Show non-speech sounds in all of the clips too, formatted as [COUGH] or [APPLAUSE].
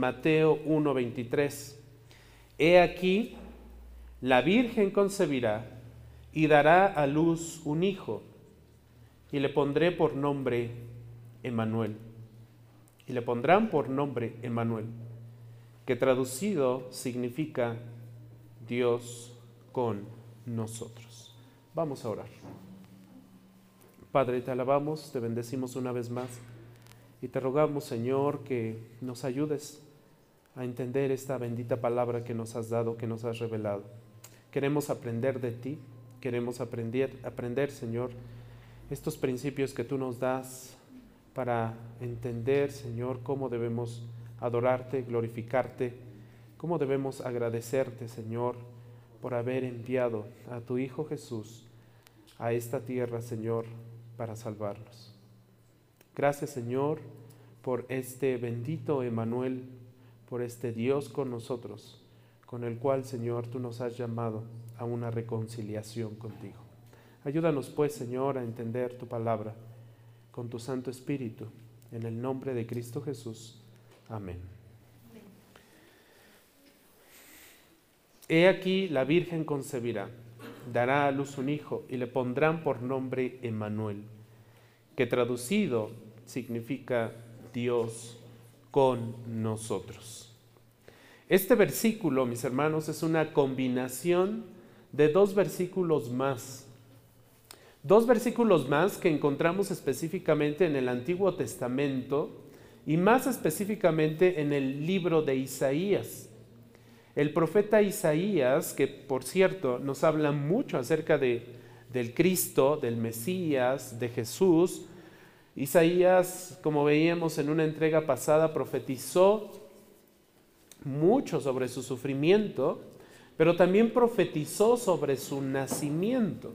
Mateo 1:23. He aquí, la Virgen concebirá y dará a luz un hijo, y le pondré por nombre Emanuel. Y le pondrán por nombre Emanuel, que traducido significa Dios con nosotros. Vamos a orar. Padre, te alabamos, te bendecimos una vez más y te rogamos, Señor, que nos ayudes a entender esta bendita palabra que nos has dado, que nos has revelado. Queremos aprender de ti, queremos aprender, aprender, Señor, estos principios que tú nos das para entender, Señor, cómo debemos adorarte, glorificarte, cómo debemos agradecerte, Señor, por haber enviado a tu Hijo Jesús a esta tierra, Señor, para salvarnos. Gracias, Señor, por este bendito Emanuel, por este Dios con nosotros, con el cual, Señor, tú nos has llamado a una reconciliación contigo. Ayúdanos, pues, Señor, a entender tu palabra con tu Santo Espíritu, en el nombre de Cristo Jesús. Amén. He aquí la Virgen concebirá, dará a luz un hijo y le pondrán por nombre Emanuel, que traducido significa Dios con nosotros. Este versículo, mis hermanos, es una combinación de dos versículos más. Dos versículos más que encontramos específicamente en el Antiguo Testamento y más específicamente en el libro de Isaías. El profeta Isaías, que por cierto nos habla mucho acerca de, del Cristo, del Mesías, de Jesús, Isaías, como veíamos en una entrega pasada, profetizó mucho sobre su sufrimiento, pero también profetizó sobre su nacimiento.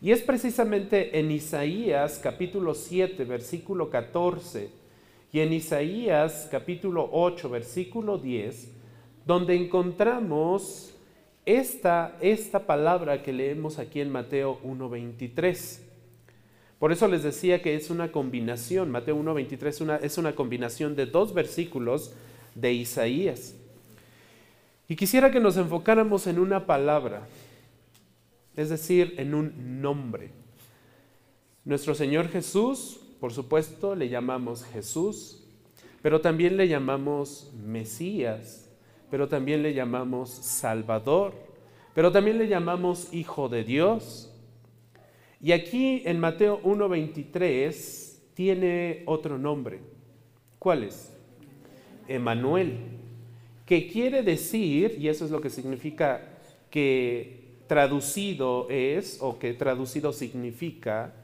Y es precisamente en Isaías capítulo 7, versículo 14, y en Isaías capítulo 8, versículo 10, donde encontramos esta, esta palabra que leemos aquí en Mateo 1.23. Por eso les decía que es una combinación, Mateo 1.23 una, es una combinación de dos versículos de Isaías. Y quisiera que nos enfocáramos en una palabra, es decir, en un nombre. Nuestro Señor Jesús, por supuesto, le llamamos Jesús, pero también le llamamos Mesías, pero también le llamamos Salvador, pero también le llamamos Hijo de Dios. Y aquí en Mateo 1.23 tiene otro nombre. ¿Cuál es? Emanuel, que quiere decir, y eso es lo que significa que traducido es, o que traducido significa,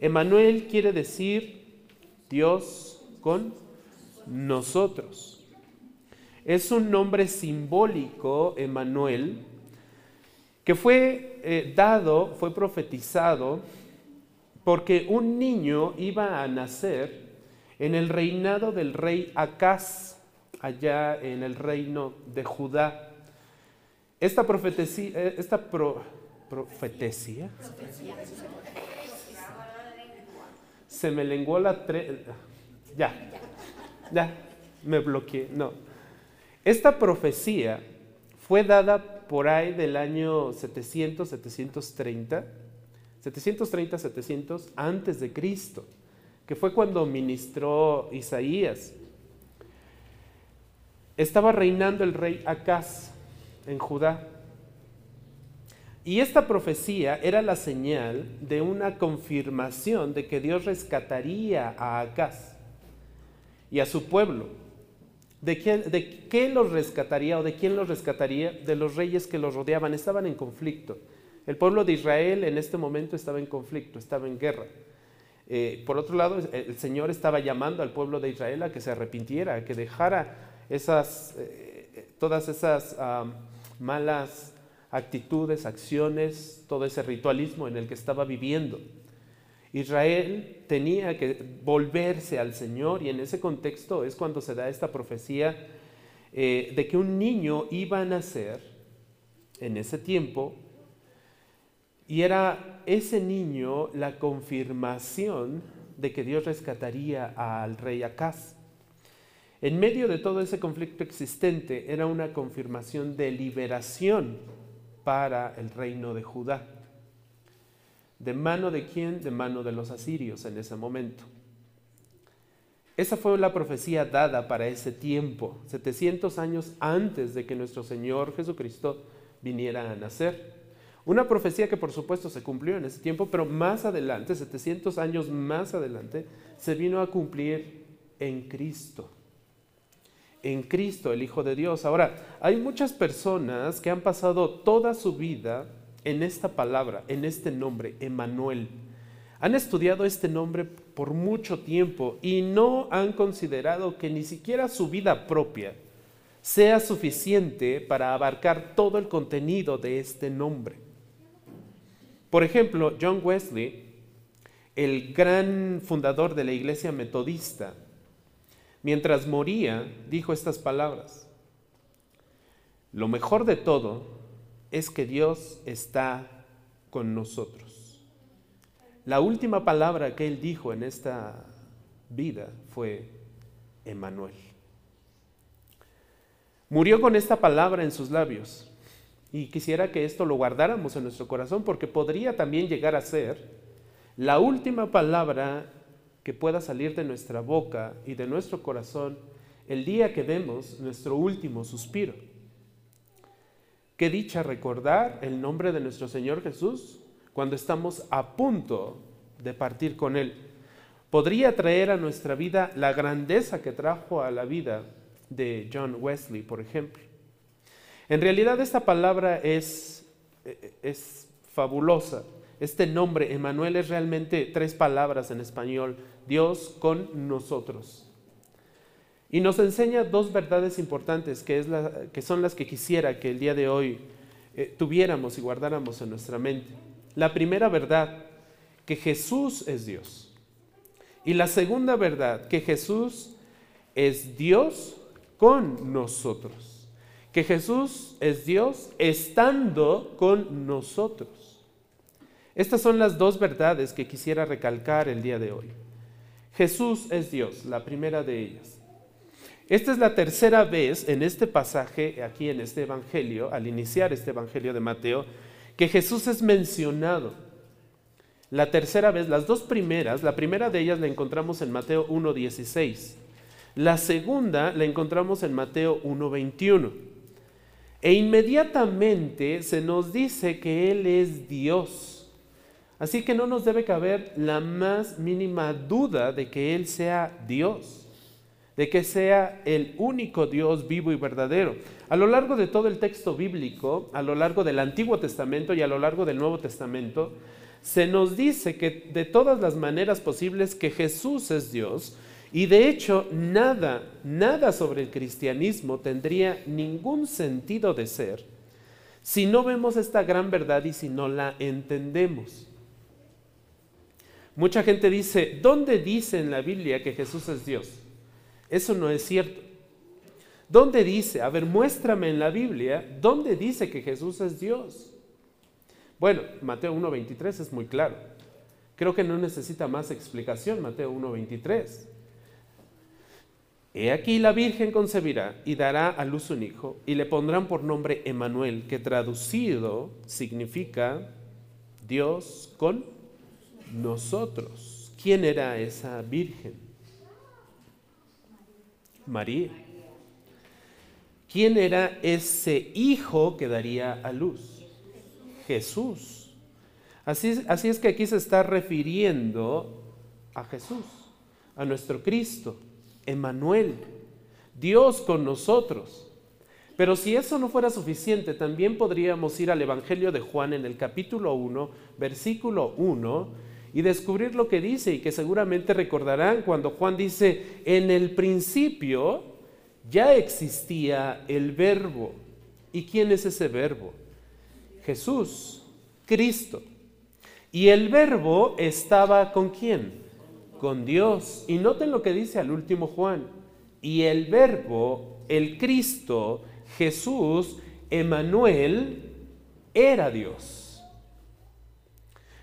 Emanuel quiere decir Dios con nosotros. Es un nombre simbólico, Emanuel, que fue eh, dado, fue profetizado, porque un niño iba a nacer en el reinado del rey Acaz, allá en el reino de Judá. Esta profecía, eh, esta profecía, se me lenguó la tre ya, ya, me bloqueé, no. Esta profecía fue dada por ahí del año 700, 730, 730, 700 antes de Cristo, que fue cuando ministró Isaías. Estaba reinando el rey Acaz en Judá. Y esta profecía era la señal de una confirmación de que Dios rescataría a Acaz y a su pueblo. ¿De, quién, ¿De qué los rescataría o de quién los rescataría? De los reyes que los rodeaban. Estaban en conflicto. El pueblo de Israel en este momento estaba en conflicto, estaba en guerra. Eh, por otro lado, el Señor estaba llamando al pueblo de Israel a que se arrepintiera, a que dejara esas, eh, todas esas malas actitudes, acciones, todo ese ritualismo en el que estaba viviendo. Israel tenía que volverse al Señor y en ese contexto es cuando se da esta profecía eh, de que un niño iba a nacer en ese tiempo y era ese niño la confirmación de que Dios rescataría al rey Acaz. En medio de todo ese conflicto existente era una confirmación de liberación para el reino de Judá. ¿De mano de quién? De mano de los asirios en ese momento. Esa fue la profecía dada para ese tiempo, 700 años antes de que nuestro Señor Jesucristo viniera a nacer. Una profecía que por supuesto se cumplió en ese tiempo, pero más adelante, 700 años más adelante, se vino a cumplir en Cristo. En Cristo, el Hijo de Dios. Ahora, hay muchas personas que han pasado toda su vida en esta palabra, en este nombre, Emanuel. Han estudiado este nombre por mucho tiempo y no han considerado que ni siquiera su vida propia sea suficiente para abarcar todo el contenido de este nombre. Por ejemplo, John Wesley, el gran fundador de la iglesia metodista, mientras moría, dijo estas palabras. Lo mejor de todo es que Dios está con nosotros. La última palabra que él dijo en esta vida fue Emanuel. Murió con esta palabra en sus labios y quisiera que esto lo guardáramos en nuestro corazón porque podría también llegar a ser la última palabra que pueda salir de nuestra boca y de nuestro corazón el día que demos nuestro último suspiro. Qué dicha recordar el nombre de nuestro Señor Jesús cuando estamos a punto de partir con Él. Podría traer a nuestra vida la grandeza que trajo a la vida de John Wesley, por ejemplo. En realidad esta palabra es, es fabulosa. Este nombre, Emanuel, es realmente tres palabras en español. Dios con nosotros. Y nos enseña dos verdades importantes que, son las que quisiera que el día de hoy eh, tuviéramos y guardáramos en nuestra mente. La primera verdad, que Jesús es Dios. Y la segunda verdad, que Jesús es Dios con nosotros. Que Jesús es Dios estando con nosotros. Estas son las dos verdades que quisiera recalcar el día de hoy. Jesús es Dios, la primera de ellas. Esta es la tercera vez en este pasaje, aquí en este Evangelio, al iniciar este Evangelio de Mateo, que Jesús es mencionado. La tercera vez, las dos primeras, la primera de ellas la encontramos en Mateo 1.16. La segunda la encontramos en Mateo 1.21. E inmediatamente se nos dice que Él es Dios. Así que no nos debe caber la más mínima duda de que Él sea Dios de que sea el único Dios vivo y verdadero. A lo largo de todo el texto bíblico, a lo largo del Antiguo Testamento y a lo largo del Nuevo Testamento, se nos dice que de todas las maneras posibles que Jesús es Dios y de hecho nada, nada sobre el cristianismo tendría ningún sentido de ser si no vemos esta gran verdad y si no la entendemos. Mucha gente dice, ¿dónde dice en la Biblia que Jesús es Dios? Eso no es cierto. ¿Dónde dice? A ver, muéstrame en la Biblia, ¿dónde dice que Jesús es Dios? Bueno, Mateo 1.23 es muy claro. Creo que no necesita más explicación, Mateo 1.23. He aquí la Virgen concebirá y dará a luz un hijo y le pondrán por nombre Emanuel, que traducido significa Dios con nosotros. ¿Quién era esa Virgen? María. ¿Quién era ese hijo que daría a luz? Jesús. Así, así es que aquí se está refiriendo a Jesús, a nuestro Cristo, Emanuel, Dios con nosotros. Pero si eso no fuera suficiente, también podríamos ir al Evangelio de Juan en el capítulo 1, versículo 1, y descubrir lo que dice y que seguramente recordarán cuando Juan dice, en el principio ya existía el verbo. ¿Y quién es ese verbo? Jesús, Cristo. Y el verbo estaba con quién? Con Dios. Y noten lo que dice al último Juan. Y el verbo, el Cristo, Jesús, Emanuel, era Dios.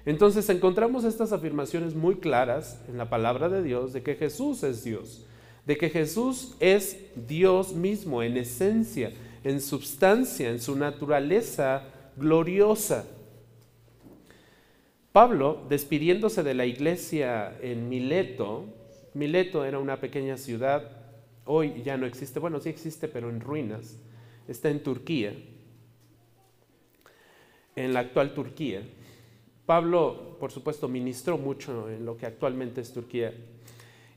Entonces encontramos estas afirmaciones muy claras en la palabra de Dios de que Jesús es Dios. de que Jesús es Dios mismo en esencia, en substancia, en su naturaleza gloriosa. Pablo, despidiéndose de la iglesia en Mileto, Mileto era una pequeña ciudad, hoy ya no existe, bueno, sí existe, pero en ruinas, está en Turquía, en la actual Turquía. Pablo, por supuesto, ministró mucho en lo que actualmente es Turquía.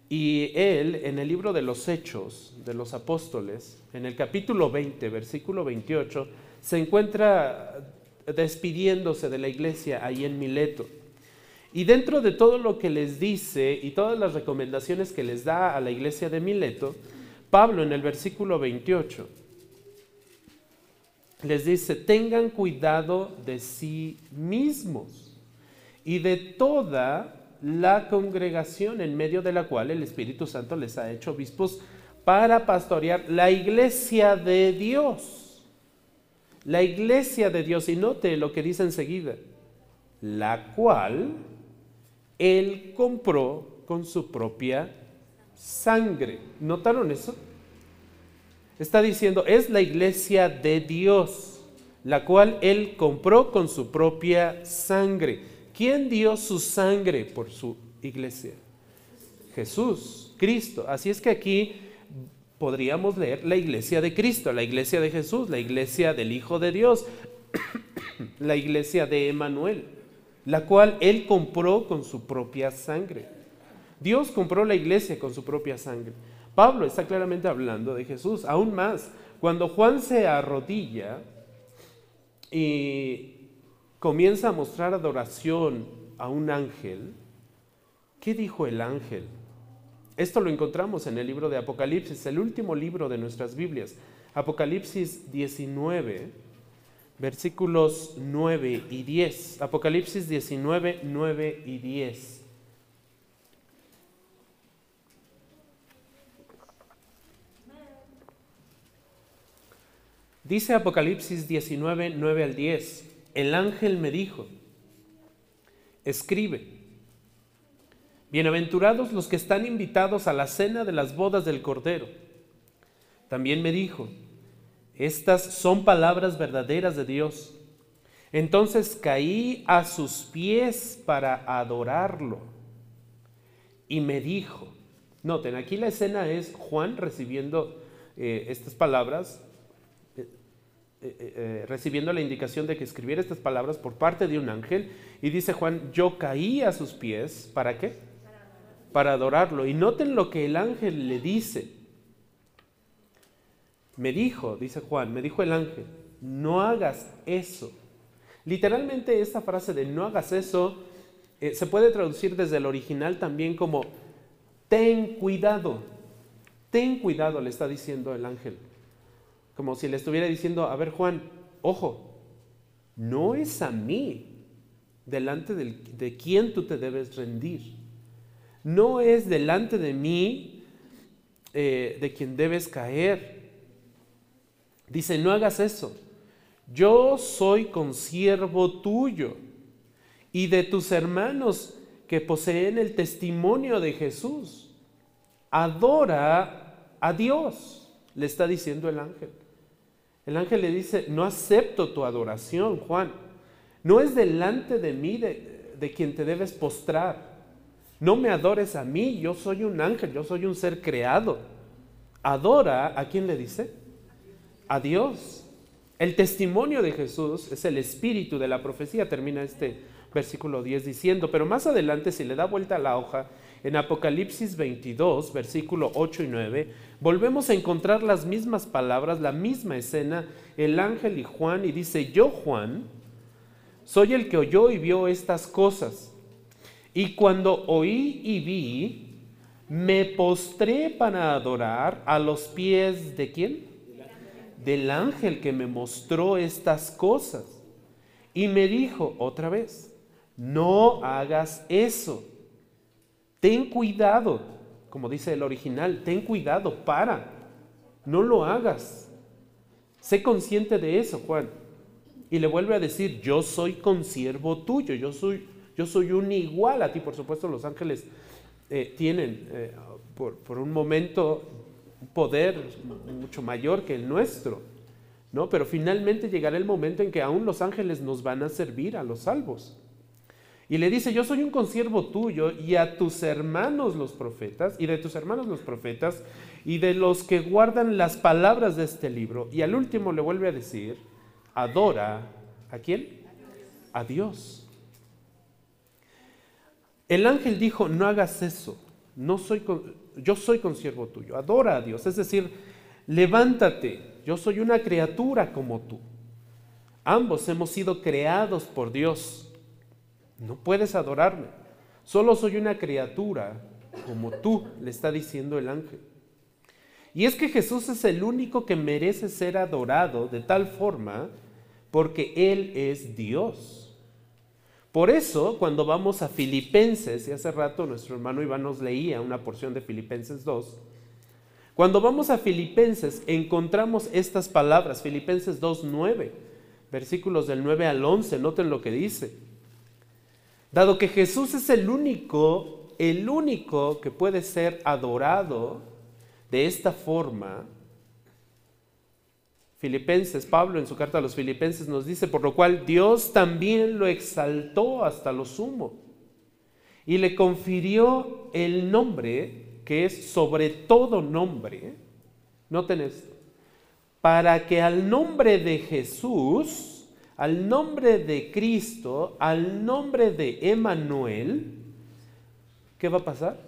Y él, en el libro de los Hechos de los Apóstoles, en el capítulo 20, versículo 28, se encuentra despidiéndose de la iglesia ahí en Mileto. Y dentro de todo lo que les dice y todas las recomendaciones que les da a la iglesia de Mileto, Pablo en el versículo 28 les dice, tengan cuidado de sí mismos y de toda la congregación en medio de la cual el Espíritu Santo les ha hecho obispos para pastorear la iglesia de Dios. La iglesia de Dios, y note lo que dice enseguida, la cual él compró con su propia sangre. ¿Notaron eso? Está diciendo, es la iglesia de Dios, la cual Él compró con su propia sangre. ¿Quién dio su sangre por su iglesia? Jesús, Cristo. Así es que aquí podríamos leer la iglesia de Cristo, la iglesia de Jesús, la iglesia del Hijo de Dios, [COUGHS] la iglesia de Emanuel, la cual Él compró con su propia sangre. Dios compró la iglesia con su propia sangre. Pablo está claramente hablando de Jesús. Aún más, cuando Juan se arrodilla y comienza a mostrar adoración a un ángel, ¿qué dijo el ángel? Esto lo encontramos en el libro de Apocalipsis, el último libro de nuestras Biblias. Apocalipsis 19, versículos 9 y 10. Apocalipsis 19, 9 y 10. Dice Apocalipsis 19, 9 al 10, el ángel me dijo, escribe, bienaventurados los que están invitados a la cena de las bodas del Cordero. También me dijo, estas son palabras verdaderas de Dios. Entonces caí a sus pies para adorarlo. Y me dijo, noten, aquí la escena es Juan recibiendo eh, estas palabras eh, eh, eh, recibiendo la indicación de que escribiera estas palabras por parte de un ángel. Y dice Juan, yo caí a sus pies, ¿para qué? Para adorarlo. Y noten lo que el ángel le dice. Me dijo, dice Juan, me dijo el ángel, no hagas eso. Literalmente esta frase de no hagas eso se puede traducir desde el original también como ten cuidado. Ten cuidado, le está diciendo el ángel. Como si le estuviera diciendo, a ver Juan, ojo, no es a mí delante de quién tú te debes rendir. No es delante de mí eh, de quien debes caer. Dice, no hagas eso. Yo soy consiervo tuyo y de tus hermanos que poseen el testimonio de Jesús. Adora a Dios, le está diciendo el ángel. El ángel le dice, no acepto tu adoración, Juan. No es delante de mí de, quien te debes postrar. No me adores a mí, yo soy un ángel, yo soy un ser creado. Adora, ¿a quién le dice? A Dios. El testimonio de Jesús es el espíritu de la profecía, termina este versículo 10 diciendo, pero más adelante si le da vuelta a la hoja, en Apocalipsis 22, versículo 8 y 9, volvemos a encontrar las mismas palabras, la misma escena, el ángel y Juan, y dice, yo Juan, soy el que oyó y vio estas cosas. Y cuando oí y vi, me postré para adorar a los pies de quién? Del ángel que me mostró estas cosas. Y me dijo otra vez, no hagas eso Ten cuidado, como dice el original, ten cuidado, para, no lo hagas. Sé consciente de eso, Juan. Y le vuelve a decir, yo soy consiervo tuyo, yo soy, yo soy un igual a ti. Por supuesto, los ángeles eh, tienen eh, por, por, un momento un poder mucho mayor que el nuestro, ¿no? Pero finalmente llegará el momento en que aún los ángeles nos van a servir a los salvos. Y le dice, yo soy un consiervo tuyo y a tus hermanos los profetas, y de tus hermanos los profetas, y de los que guardan las palabras de este libro. Y al último le vuelve a decir, adora a quién? A Dios. El ángel dijo, no hagas eso, no soy, yo soy consiervo tuyo, adora a Dios. Es decir, levántate, yo soy una criatura como tú. Ambos hemos sido creados por Dios. No puedes adorarme. Solo soy una criatura como tú, le está diciendo el ángel. Y es que Jesús es el único que merece ser adorado de tal forma porque Él es Dios. Por eso, cuando vamos a Filipenses, y hace rato nuestro hermano Iván nos leía una porción de Filipenses 2, cuando vamos a Filipenses encontramos estas palabras, Filipenses 2, 9, versículos del 9 al 11, noten lo que dice. Dado que Jesús es el único, el único que puede ser adorado de esta forma, Filipenses, Pablo en su carta a los Filipenses nos dice, por lo cual Dios también lo exaltó hasta lo sumo y le confirió el nombre que es sobre todo nombre. Noten esto, para que al nombre de Jesús, al nombre de Cristo, al nombre de Emanuel, ¿qué va a pasar?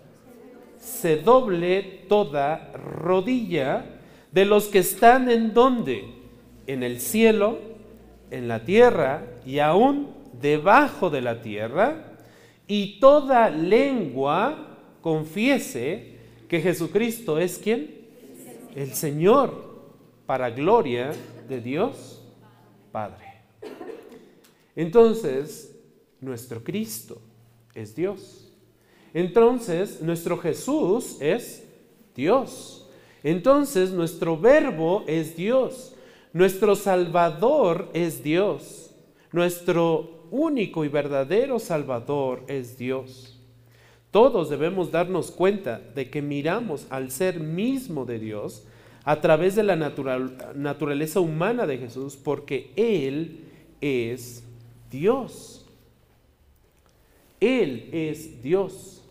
Se doble toda rodilla de los que están en donde? En el cielo, en la tierra y aún debajo de la tierra, y toda lengua confiese que Jesucristo es quien? El Señor, para gloria de Dios Padre. Entonces, nuestro Cristo es Dios. Entonces, nuestro Jesús es Dios. Entonces, nuestro verbo es Dios. Nuestro Salvador es Dios. Nuestro único y verdadero Salvador es Dios. Todos debemos darnos cuenta de que miramos al ser mismo de Dios a través de la naturaleza humana de Jesús porque Él es Dios. Él es Dios.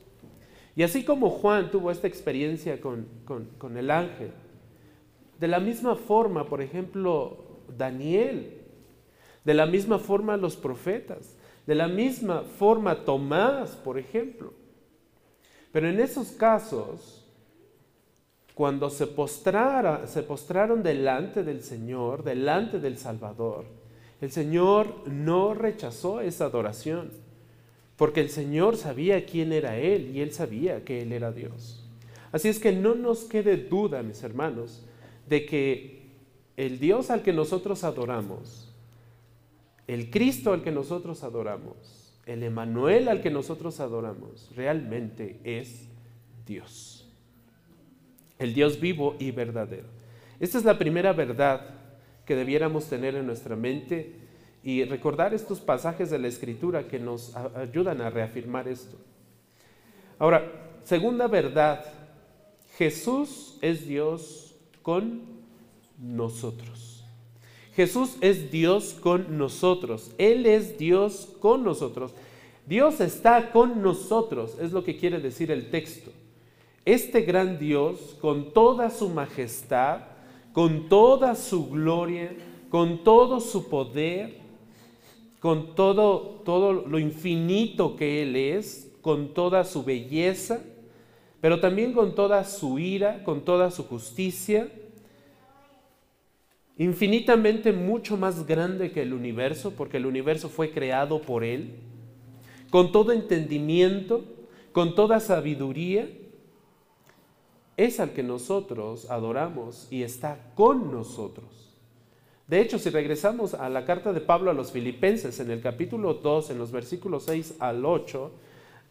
Y así como Juan tuvo esta experiencia con, con, el ángel, de la misma forma, por ejemplo, Daniel, de la misma forma los profetas, de la misma forma Tomás, por ejemplo. Pero en esos casos, cuando se, postrara, se postraron delante del Señor, delante del Salvador, el Señor no rechazó esa adoración, porque el Señor sabía quién era Él y Él sabía que Él era Dios. Así es que no nos quede duda, mis hermanos, de que el Dios al que nosotros adoramos, el Cristo al que nosotros adoramos, el Emanuel al que nosotros adoramos, realmente es Dios. El Dios vivo y verdadero. Esta es la primera verdad que debiéramos tener en nuestra mente y recordar estos pasajes de la Escritura que nos ayudan a reafirmar esto. Ahora, segunda verdad, Jesús es Dios con nosotros. Jesús es Dios con nosotros. Él es Dios con nosotros. Dios está con nosotros, es lo que quiere decir el texto. Este gran Dios, con toda su majestad, con toda su gloria, con todo su poder, con todo, todo lo infinito que Él es, con toda su belleza, pero también con toda su ira, con toda su justicia, infinitamente mucho más grande que el universo, porque el universo fue creado por Él, con todo entendimiento, con toda sabiduría, es al que nosotros adoramos y está con nosotros. De hecho, si regresamos a la carta de Pablo a los filipenses en el capítulo 2, en los versículos 6 al 8,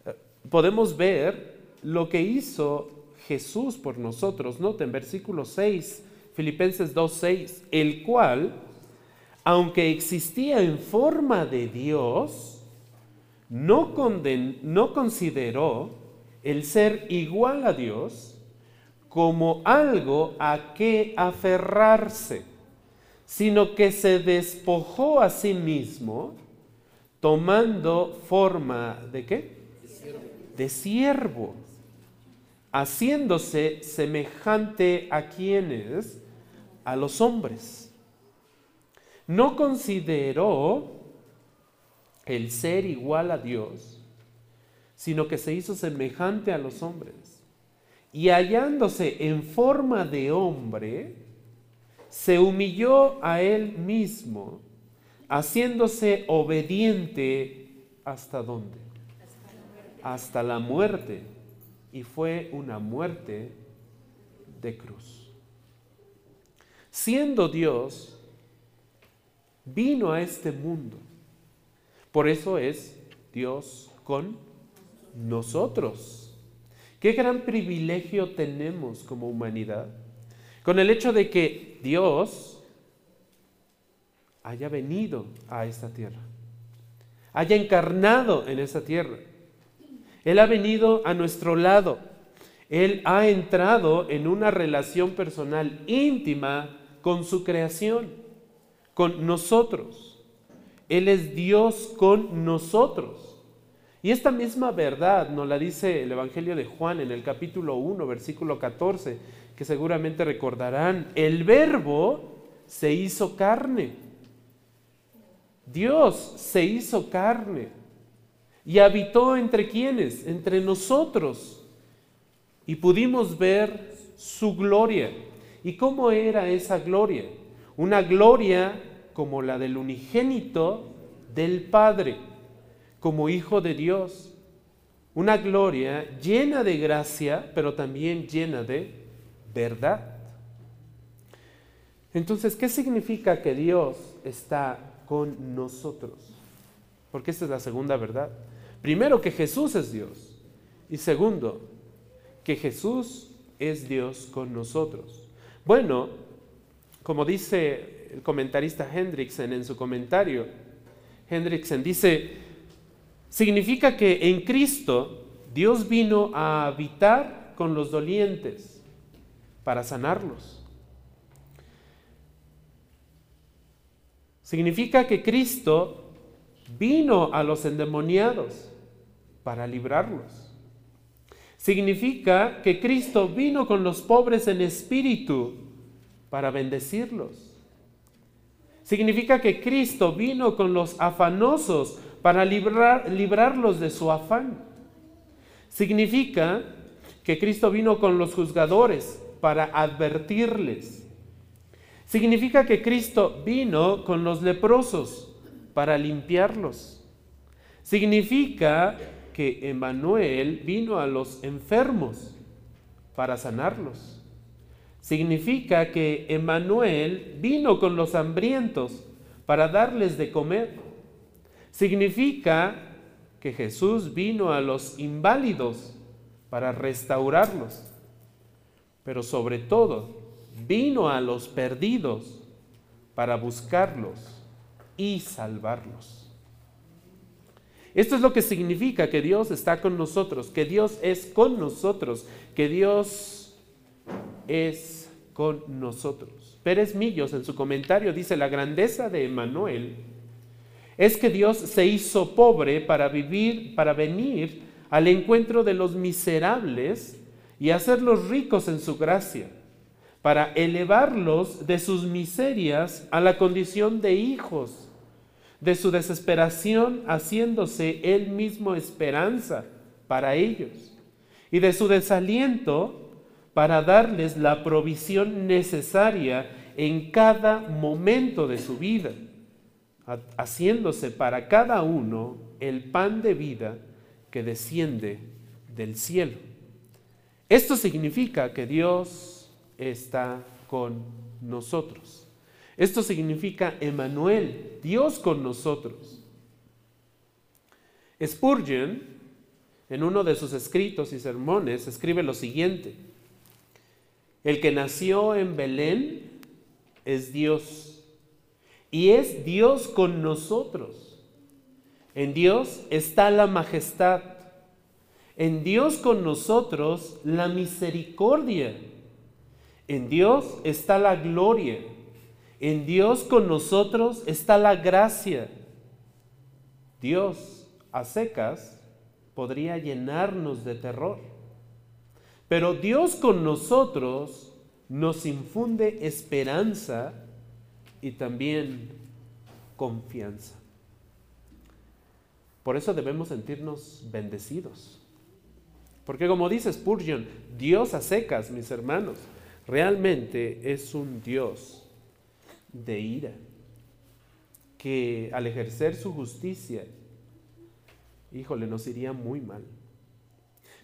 eh, podemos ver lo que hizo Jesús por nosotros. Noten, versículo 6, Filipenses 2, 6, el cual, aunque existía en forma de Dios, no, no consideró el ser igual a Dios como algo a que aferrarse, sino que se despojó a sí mismo tomando forma de qué? De siervo, haciéndose semejante a quienes, a los hombres. No consideró el ser igual a Dios, sino que se hizo semejante a los hombres. Y hallándose en forma de hombre, se humilló a él mismo, haciéndose obediente hasta dónde? Hasta la muerte. Y fue una muerte de cruz. Siendo Dios, vino a este mundo. Por eso es Dios con nosotros. Qué gran privilegio tenemos como humanidad con el hecho de que Dios haya venido a esta tierra, haya encarnado en esta tierra. Él ha venido a nuestro lado. Él ha entrado en una relación personal íntima con su creación, con nosotros. Él es Dios con nosotros. Y esta misma verdad nos la dice el Evangelio de Juan en el capítulo 1, versículo 14, que seguramente recordarán. El verbo se hizo carne. Dios se hizo carne y habitó entre quienes, entre nosotros. Y pudimos ver su gloria. ¿Y cómo era esa gloria? Una gloria como la del unigénito del Padre, como Hijo de Dios. Una gloria llena de gracia, pero también llena de verdad. Entonces, ¿qué significa que Dios está con nosotros? Porque esta es la segunda verdad. Primero, que Jesús es Dios. Y segundo, que Jesús es Dios con nosotros. Bueno, como dice el comentarista Hendrickson en su comentario, Hendrickson dice, significa que en Cristo Dios vino a habitar con los dolientes para sanarlos. Significa que Cristo vino a los endemoniados para librarlos. Significa que Cristo vino con los pobres en espíritu para bendecirlos. Significa que Cristo vino con los afanosos para librarlos de su afán. Significa que Cristo vino con los juzgadores para advertirles. Significa que Cristo vino con los leprosos para limpiarlos. Significa que Emmanuel vino a los enfermos para sanarlos. Significa que Emmanuel vino con los hambrientos para darles de comer. Significa que Jesús vino a los inválidos para restaurarlos. Pero sobre todo, vino a los perdidos para buscarlos y salvarlos. Esto es lo que significa que Dios está con nosotros, que Dios es con nosotros, que Dios es con nosotros. Pérez Millos en su comentario dice, la grandeza de Emanuel es que Dios se hizo pobre para vivir, para venir al encuentro de los miserables y hacerlos ricos en su gracia, para elevarlos de sus miserias a la condición de hijos de su desesperación haciéndose él mismo esperanza para ellos y de su desaliento para darles la provisión necesaria en cada momento de su vida, haciéndose para cada uno el pan de vida que desciende del cielo. Esto significa que Dios está con nosotros. Esto significa Emanuel, Dios con nosotros. Spurgeon, en uno de sus escritos y sermones, escribe lo siguiente. El que nació en Belén es Dios y es Dios con nosotros. En Dios está la majestad. En Dios con nosotros la misericordia. En Dios está la gloria. En Dios con nosotros está la gracia. Dios a secas podría llenarnos de terror. Pero Dios con nosotros nos infunde esperanza y también confianza. Por eso debemos sentirnos bendecidos. Porque como dice Spurgeon, Dios a secas, mis hermanos, realmente es un Dios de ira, que al ejercer su justicia, híjole, nos iría muy mal.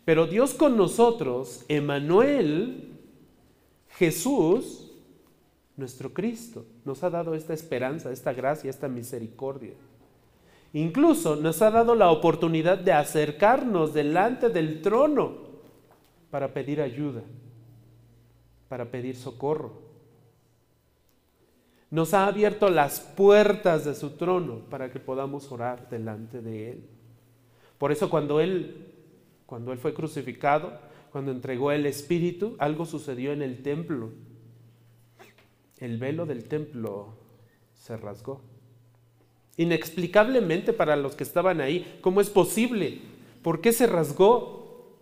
Pero Dios con nosotros, Emanuel, Jesús, nuestro Cristo, nos ha dado esta esperanza, esta gracia, esta misericordia. Incluso nos ha dado la oportunidad de acercarnos delante del trono para pedir ayuda, para pedir socorro. Nos ha abierto las puertas de su trono para que podamos orar delante de Él. Por eso cuando Él, cuando Él fue crucificado, cuando entregó el Espíritu, algo sucedió en el templo. El velo del templo se rasgó inexplicablemente para los que estaban ahí. ¿Cómo es posible? ¿Por qué se rasgó?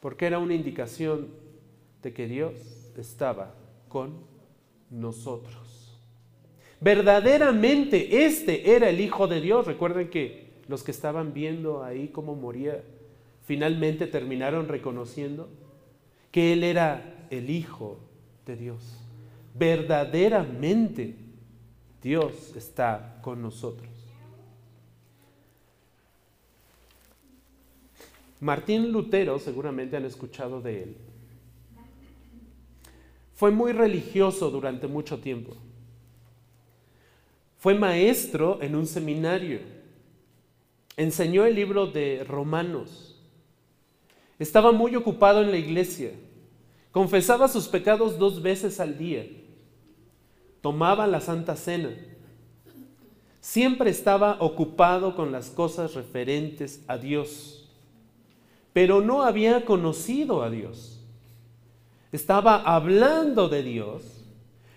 Porque era una indicación de que Dios estaba con nosotros. Verdaderamente este era el Hijo de Dios. Recuerden que los que estaban viendo ahí cómo moría, finalmente terminaron reconociendo que Él era el Hijo de Dios. Verdaderamente Dios está con nosotros. Martín Lutero, seguramente han escuchado de él, fue muy religioso durante mucho tiempo. Fue maestro en un seminario. Enseñó el libro de Romanos. Estaba muy ocupado en la iglesia. Confesaba sus pecados dos veces al día tomaba la Santa Cena. Siempre estaba ocupado con las cosas referentes a Dios, pero no había conocido a Dios. Estaba hablando de Dios,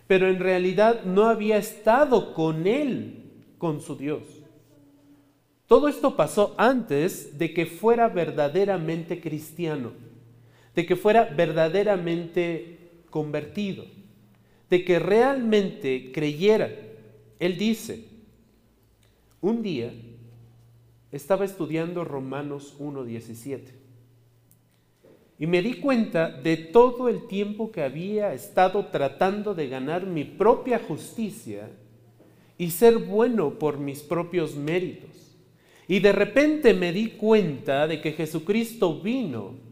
pero en realidad no había estado con Él, con su Dios. Todo esto pasó antes de que fuera verdaderamente cristiano, de que fuera verdaderamente convertido de que realmente creyera. Él dice, un día estaba estudiando Romanos 1.17 y me di cuenta de todo el tiempo que había estado tratando de ganar mi propia justicia y ser bueno por mis propios méritos. Y de repente me di cuenta de que Jesucristo vino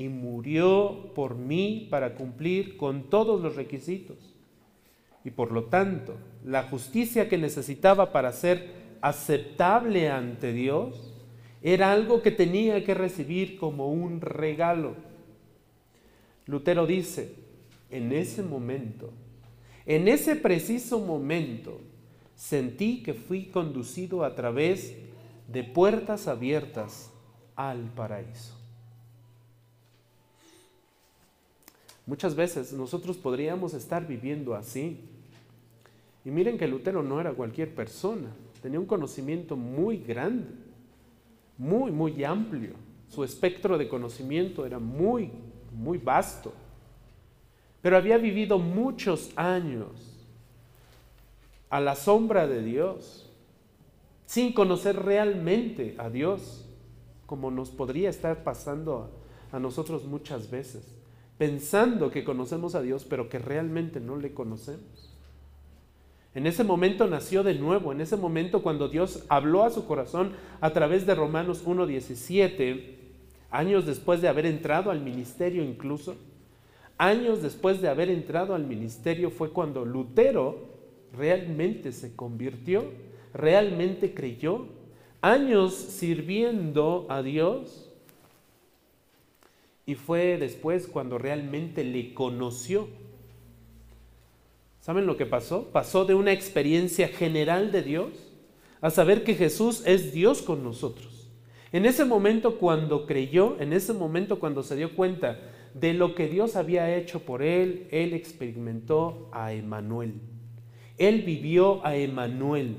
y murió por mí para cumplir con todos los requisitos. Y por lo tanto, la justicia que necesitaba para ser aceptable ante Dios era algo que tenía que recibir como un regalo. Lutero dice, en ese momento, en ese preciso momento, sentí que fui conducido a través de puertas abiertas al paraíso. Muchas veces nosotros podríamos estar viviendo así. Y miren que Lutero no era cualquier persona, tenía un conocimiento muy grande, muy, muy amplio. Su espectro de conocimiento era muy, muy vasto. Pero había vivido muchos años a la sombra de Dios, sin conocer realmente a Dios, como nos podría estar pasando a nosotros muchas veces pensando que conocemos a Dios, pero que realmente no le conocemos. En ese momento nació de nuevo, en ese momento cuando Dios habló a su corazón a través de Romanos 1.17, años después de haber entrado al ministerio incluso, años después de haber entrado al ministerio fue cuando Lutero realmente se convirtió, realmente creyó, años sirviendo a Dios, y fue después cuando realmente le conoció. ¿Saben lo que pasó? Pasó de una experiencia general de Dios a saber que Jesús es Dios con nosotros, En ese momento cuando creyó, en ese momento cuando se dio cuenta de lo que Dios había hecho por él, él experimentó a Emanuel. Él vivió a Emanuel.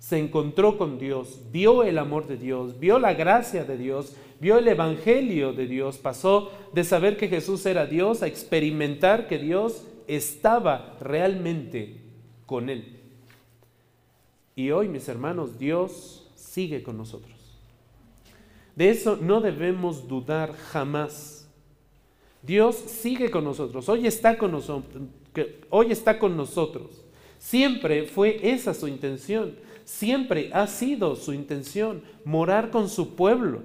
Se encontró con Dios, vio el amor de Dios, vio la gracia de Dios, vio el evangelio de Dios. Pasó de saber que Jesús era Dios a experimentar que Dios estaba realmente con él. Y hoy, mis hermanos, Dios sigue con nosotros. De eso no debemos dudar jamás. Dios sigue con nosotros, hoy está con nosotros, hoy está con nosotros. Siempre fue esa su intención, siempre ha sido su intención morar con su pueblo,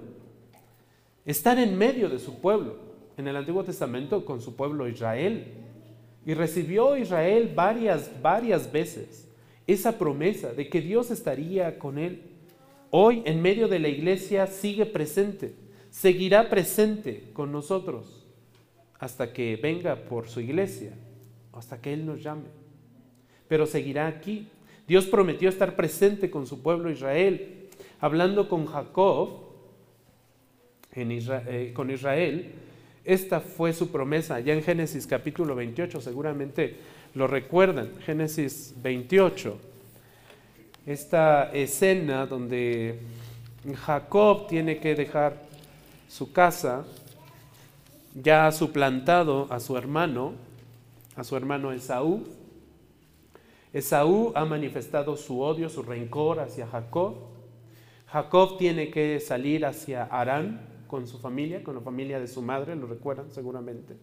estar en medio de su pueblo. En el Antiguo Testamento con su pueblo Israel. Y recibió Israel varias, varias veces esa promesa de que Dios estaría con él. Hoy en medio de la iglesia sigue presente, seguirá presente con nosotros hasta que venga por su iglesia, hasta que Él nos llame. Pero seguirá aquí. Dios prometió estar presente con su pueblo Israel, hablando con Jacob, eh, con Israel. Esta fue su promesa, ya en Génesis capítulo 28, seguramente lo recuerdan, Génesis 28, esta escena donde Jacob tiene que dejar su casa, ya ha suplantado a su hermano, a su hermano Esaú. Esaú ha manifestado su odio, su rencor hacia Jacob. Jacob tiene que salir hacia Arán con su familia, con la familia de su madre, lo recuerdan seguramente.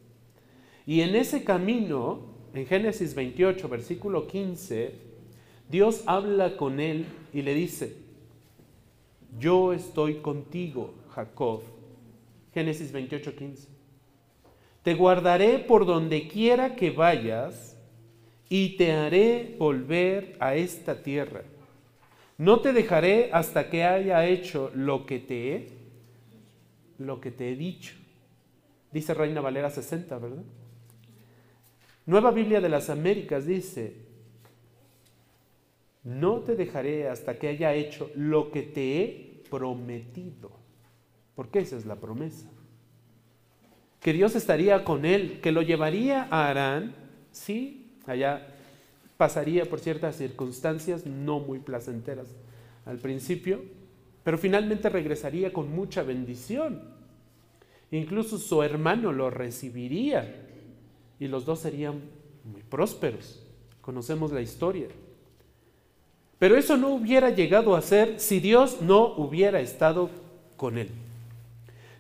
Y en ese camino en Génesis 28, versículo 15, Dios habla con él y le dice, yo estoy contigo, Jacob. Génesis 28, 15. Te guardaré por donde quiera que vayas y te haré volver a esta tierra. No te dejaré hasta que haya hecho lo que te he, lo que te he dicho. Dice Reina Valera 60, ¿verdad? Nueva Biblia de las Américas dice, no te dejaré hasta que haya hecho lo que te he prometido. Porque esa es la promesa. Que Dios estaría con él, que lo llevaría a Arán, sí, allá pasaría por ciertas circunstancias no muy placenteras al principio, pero finalmente regresaría con mucha bendición. Incluso su hermano lo recibiría y los dos serían muy prósperos. Conocemos la historia. Pero eso no hubiera llegado a ser si Dios no hubiera estado con él.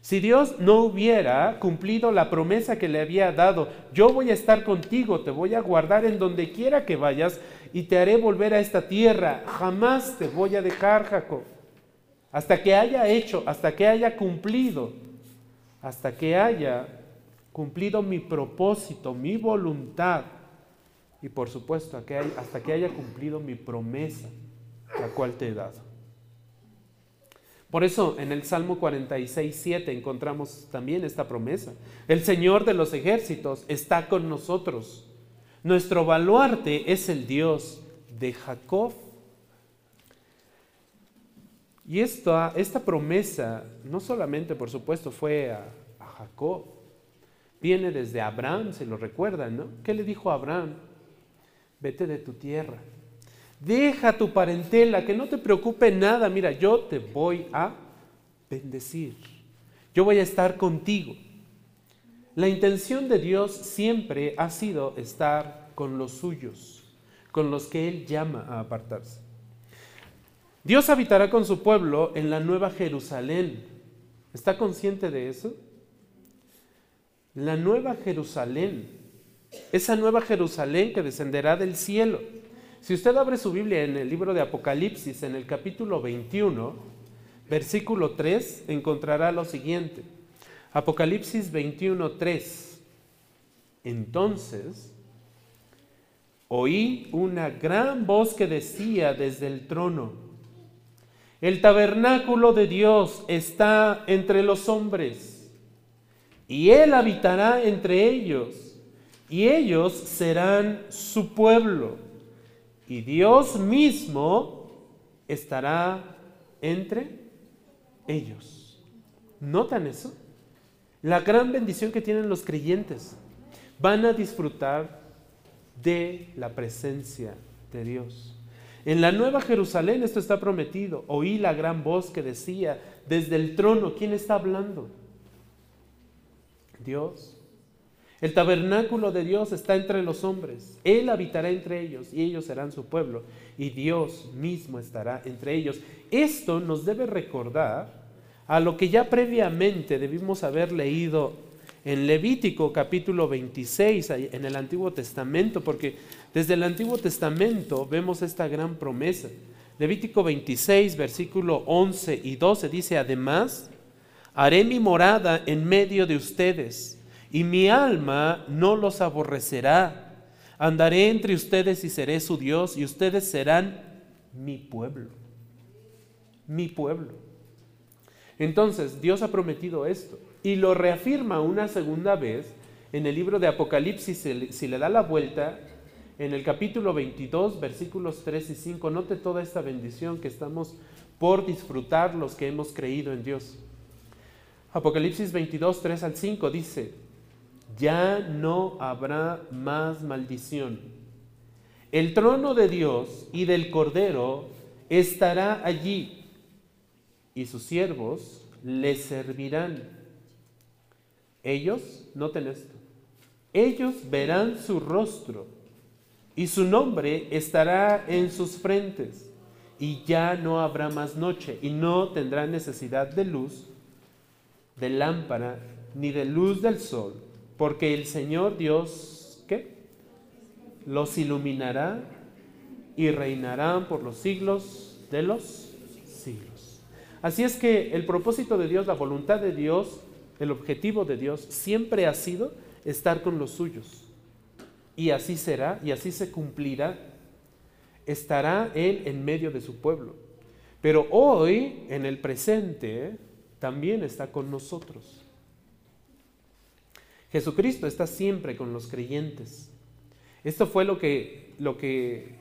Si Dios no hubiera cumplido la promesa que le había dado, yo voy a estar contigo, te voy a guardar en donde quiera que vayas y te haré volver a esta tierra, jamás te voy a dejar, Jacob, hasta que haya hecho, hasta que haya cumplido, hasta que haya cumplido mi propósito, mi voluntad. Y por supuesto hasta que haya cumplido mi promesa, la cual te he dado. Por eso en el Salmo 46, 7 encontramos también esta promesa. El Señor de los ejércitos está con nosotros. Nuestro baluarte es el Dios de Jacob. Y esta, esta promesa no solamente, por supuesto, fue a, a Jacob, viene desde Abraham, se lo recuerdan, ¿no? ¿Qué le dijo a Abraham? Vete de tu tierra, deja tu parentela, que no te preocupe nada, mira, yo te voy a bendecir, yo voy a estar contigo. La intención de Dios siempre ha sido estar con los suyos, con los que Él llama a apartarse. Dios habitará con su pueblo en la nueva Jerusalén. ¿Está consciente de eso? la nueva Jerusalén, esa nueva Jerusalén que descenderá del cielo. Si usted abre su Biblia en el libro de Apocalipsis, en el capítulo 21, versículo 3, encontrará lo siguiente. Apocalipsis 21, 3. Entonces, oí una gran voz que decía desde el trono, el tabernáculo de Dios está entre los hombres y Él habitará entre ellos, y ellos serán su pueblo, y Dios mismo estará entre ellos. ¿Notan eso? La gran bendición que tienen los creyentes. Van a disfrutar de la presencia de Dios. En la nueva Jerusalén esto está prometido. Oí la gran voz que decía desde el trono, ¿quién está hablando? Dios. El tabernáculo de Dios está entre los hombres. Él habitará entre ellos y ellos serán su pueblo. Y Dios mismo estará entre ellos. Esto nos debe recordar a lo que ya previamente debimos haber leído en Levítico capítulo 26 en el Antiguo Testamento, porque desde el Antiguo Testamento vemos esta gran promesa. Levítico 26, versículo 11 y 12 dice, además, haré mi morada en medio de ustedes, y mi alma no los aborrecerá. Andaré entre ustedes y seré su Dios, y ustedes serán mi pueblo. Mi pueblo. Entonces, Dios ha prometido esto y lo reafirma una segunda vez en el libro de Apocalipsis, si le da la vuelta, en el capítulo 22, versículos 3 y 5. Note toda esta bendición que estamos por disfrutar los que hemos creído en Dios. Apocalipsis 22, 3 al 5 dice, ya no habrá más maldición. El trono de Dios y del Cordero estará allí y sus siervos le servirán. Ellos, noten esto, ellos verán su rostro y su nombre estará en sus frentes y ya no habrá más noche y no tendrán necesidad de luz, de lámpara, ni de luz del sol, porque el Señor Dios, ¿qué? Los iluminará y reinarán por los siglos de los Así es que el propósito de Dios, la voluntad de Dios, el objetivo de Dios siempre ha sido estar con los suyos. Y así será y así se cumplirá. Estará Él en medio de su pueblo. Pero hoy, en el presente, también está con nosotros. Jesucristo está siempre con los creyentes. Esto fue lo que, lo que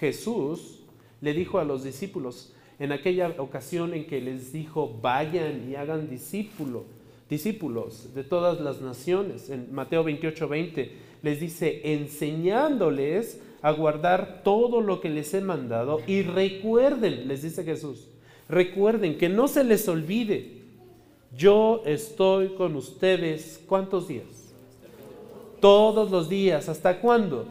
Jesús le dijo a los discípulos en aquella ocasión en que les dijo, vayan y hagan discípulo, discípulos de todas las naciones. En Mateo 28, 20 les dice, enseñándoles a guardar todo lo que les he mandado y recuerden, les dice Jesús, recuerden que no se les olvide, yo estoy con ustedes, ¿cuántos días? Todos los días, ¿hasta cuándo?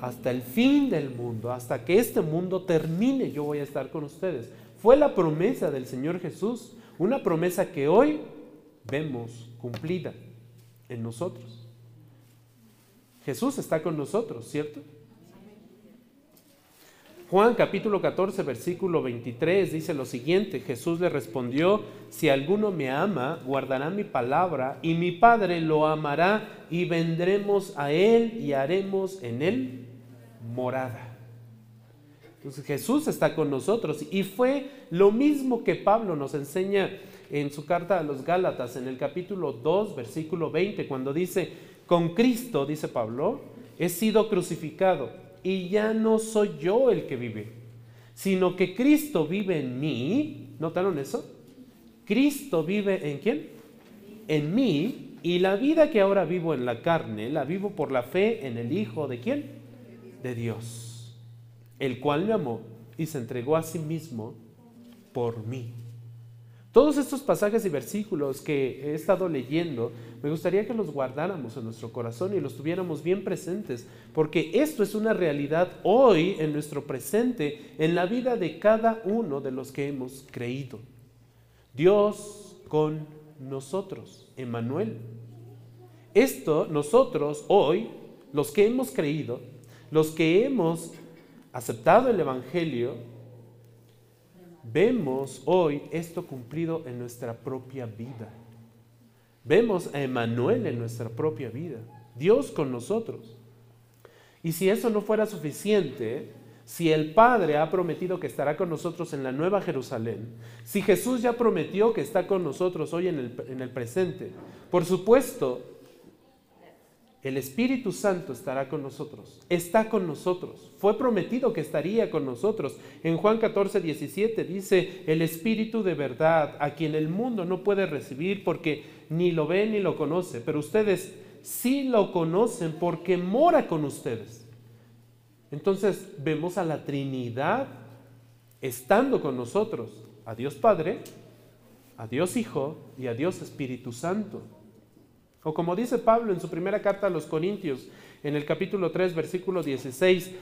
hasta el fin del mundo, hasta que este mundo termine, yo voy a estar con ustedes. Fue la promesa del Señor Jesús, una promesa que hoy vemos cumplida en nosotros. Jesús está con nosotros, ¿cierto? Juan capítulo 14, versículo 23 dice lo siguiente, Jesús le respondió, si alguno me ama, guardará mi palabra y mi Padre lo amará y vendremos a él y haremos en él morada. Entonces Jesús está con nosotros y fue lo mismo que Pablo nos enseña en su carta a los Gálatas en el capítulo 2, versículo 20, cuando dice, con Cristo, dice Pablo, he sido crucificado y ya no soy yo el que vive, sino que Cristo vive en mí. ¿Notaron eso? Cristo vive en quién? En mí. Y la vida que ahora vivo en la carne, la vivo por la fe en el Hijo de quién? De Dios, el cual me amó y se entregó a sí mismo por mí. Todos estos pasajes y versículos que he estado leyendo, me gustaría que los guardáramos en nuestro corazón y los tuviéramos bien presentes, porque esto es una realidad hoy en nuestro presente, en la vida de cada uno de los que hemos creído. Dios con nosotros, Emmanuel. Esto nosotros hoy, los que hemos creído, los que hemos aceptado el Evangelio, Vemos hoy esto cumplido en nuestra propia vida. Vemos a Emanuel en nuestra propia vida, Dios con nosotros. Y si eso no fuera suficiente, si el Padre ha prometido que estará con nosotros en la Nueva Jerusalén, si Jesús ya prometió que está con nosotros hoy en el, en el presente, por supuesto, el Espíritu Santo estará con nosotros, está con nosotros, fue prometido que estaría con nosotros. En Juan 14, 17 dice, el Espíritu de verdad, a quien el mundo no puede recibir porque ni lo ve ni lo conoce, pero ustedes sí lo conocen porque mora con ustedes. Entonces vemos a la Trinidad estando con nosotros, a Dios Padre, a Dios Hijo y a Dios Espíritu Santo. O como dice Pablo en su primera carta a los Corintios, en el capítulo 3, versículo 16,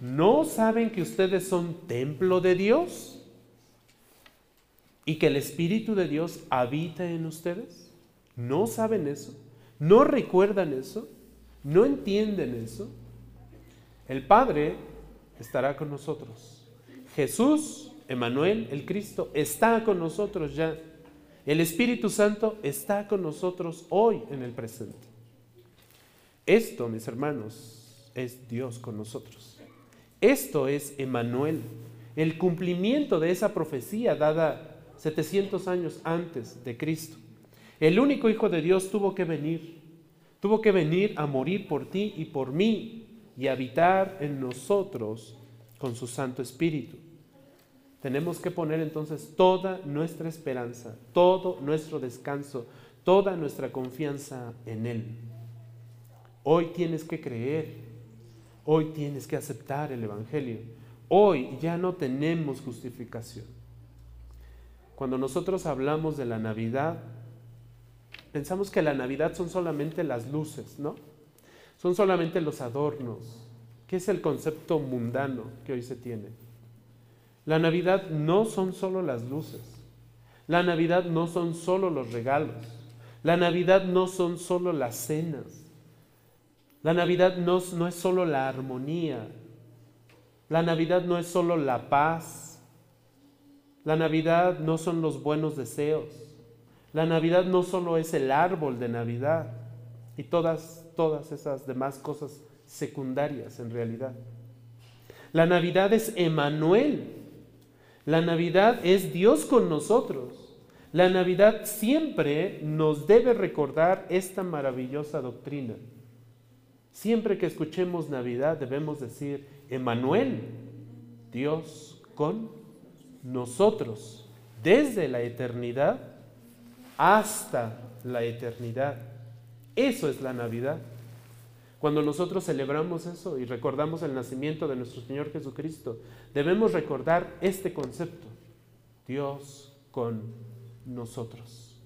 ¿no saben que ustedes son templo de Dios? ¿Y que el Espíritu de Dios habita en ustedes? ¿No saben eso? ¿No recuerdan eso? ¿No entienden eso? El Padre estará con nosotros. Jesús, Emanuel, el Cristo, está con nosotros ya. El Espíritu Santo está con nosotros hoy en el presente. Esto, mis hermanos, es Dios con nosotros. Esto es Emanuel, el cumplimiento de esa profecía dada 700 años antes de Cristo. El único Hijo de Dios tuvo que venir, tuvo que venir a morir por ti y por mí y habitar en nosotros con su Santo Espíritu. Tenemos que poner entonces toda nuestra esperanza, todo nuestro descanso, toda nuestra confianza en Él. Hoy tienes que creer, hoy tienes que aceptar el Evangelio. Hoy ya no tenemos justificación. Cuando nosotros hablamos de la Navidad, pensamos que la Navidad son solamente las luces, ¿no? Son solamente los adornos, que es el concepto mundano que hoy se tiene. La Navidad no son solo las luces. La Navidad no son solo los regalos. La Navidad no son solo las cenas. La Navidad no, no es solo la armonía. La Navidad no es solo la paz. La Navidad no son los buenos deseos. La Navidad no solo es el árbol de Navidad y todas, todas esas demás cosas secundarias en realidad. La Navidad es Emanuel, la Navidad es Dios con nosotros. La Navidad siempre nos debe recordar esta maravillosa doctrina. Siempre que escuchemos Navidad debemos decir, Emanuel, Dios con nosotros, desde la eternidad hasta la eternidad. Eso es la Navidad. Cuando nosotros celebramos eso y recordamos el nacimiento de nuestro Señor Jesucristo, debemos recordar este concepto, Dios con nosotros.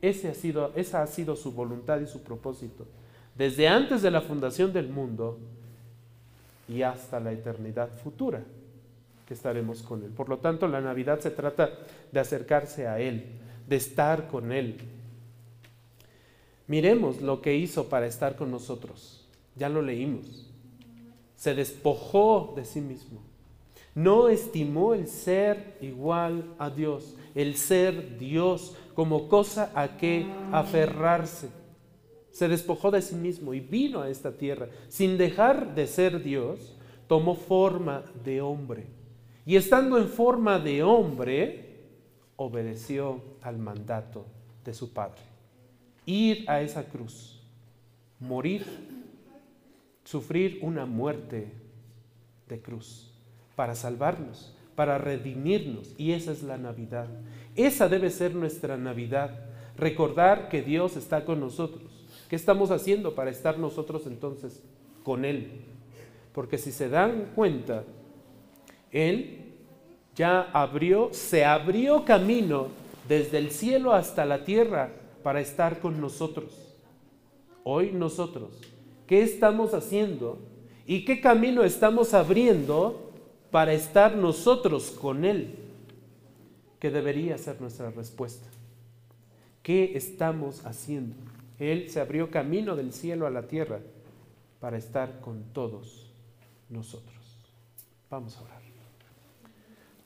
Ese ha sido, esa ha sido su voluntad y su propósito, desde antes de la fundación del mundo y hasta la eternidad futura que estaremos con Él. Por lo tanto, la Navidad se trata de acercarse a Él, de estar con Él, Miremos lo que hizo para estar con nosotros. Ya lo leímos. Se despojó de sí mismo. No estimó el ser igual a Dios, el ser Dios como cosa a que aferrarse. Se despojó de sí mismo y vino a esta tierra. Sin dejar de ser Dios, tomó forma de hombre. Y estando en forma de hombre, obedeció al mandato de su Padre ir a esa cruz, morir, sufrir una muerte de cruz para salvarnos, para redimirnos. Y esa es la Navidad. Esa debe ser nuestra Navidad. Recordar que Dios está con nosotros. ¿Qué estamos haciendo para estar nosotros entonces con Él? Porque si se dan cuenta, Él ya abrió, se abrió camino desde el cielo hasta la tierra para estar con nosotros. Hoy nosotros, ¿qué estamos haciendo y qué camino estamos abriendo para estar nosotros con Él? Que debería ser nuestra respuesta. ¿Qué estamos haciendo? Él se abrió camino del cielo a la tierra para estar con todos nosotros. Vamos a orar.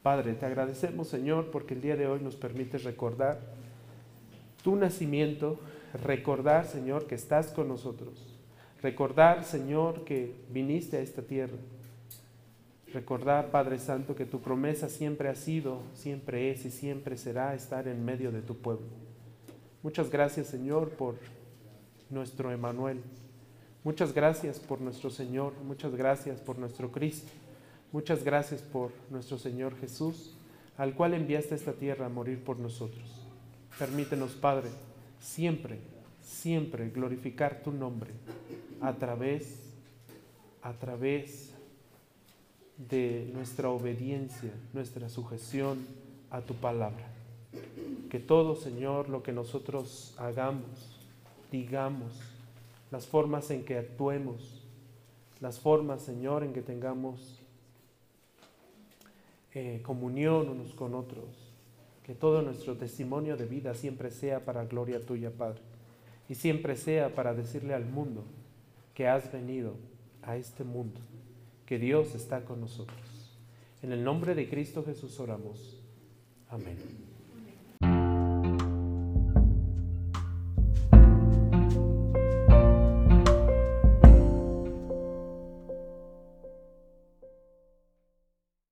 Padre, te agradecemos Señor porque el día de hoy nos permite recordar tu nacimiento, recordar, Señor, que estás con nosotros. Recordar, Señor, que viniste a esta tierra. Recordar, Padre Santo, que tu promesa siempre ha sido, siempre es y siempre será estar en medio de tu pueblo. Muchas gracias, Señor, por nuestro Emanuel. Muchas gracias por nuestro Señor, muchas gracias por nuestro Cristo, muchas gracias por nuestro Señor Jesús, al cual enviaste a esta tierra a morir por nosotros. Permítenos, Padre, siempre, siempre glorificar tu nombre a través, a través de nuestra obediencia, nuestra sujeción a tu palabra. Que todo, Señor, lo que nosotros hagamos, digamos, las formas en que actuemos, las formas, Señor, en que tengamos eh, comunión unos con otros, que todo nuestro testimonio de vida siempre sea para gloria tuya, Padre, y siempre sea para decirle al mundo que has venido a este mundo que Dios está con nosotros. En el nombre de Cristo Jesús oramos. Amén.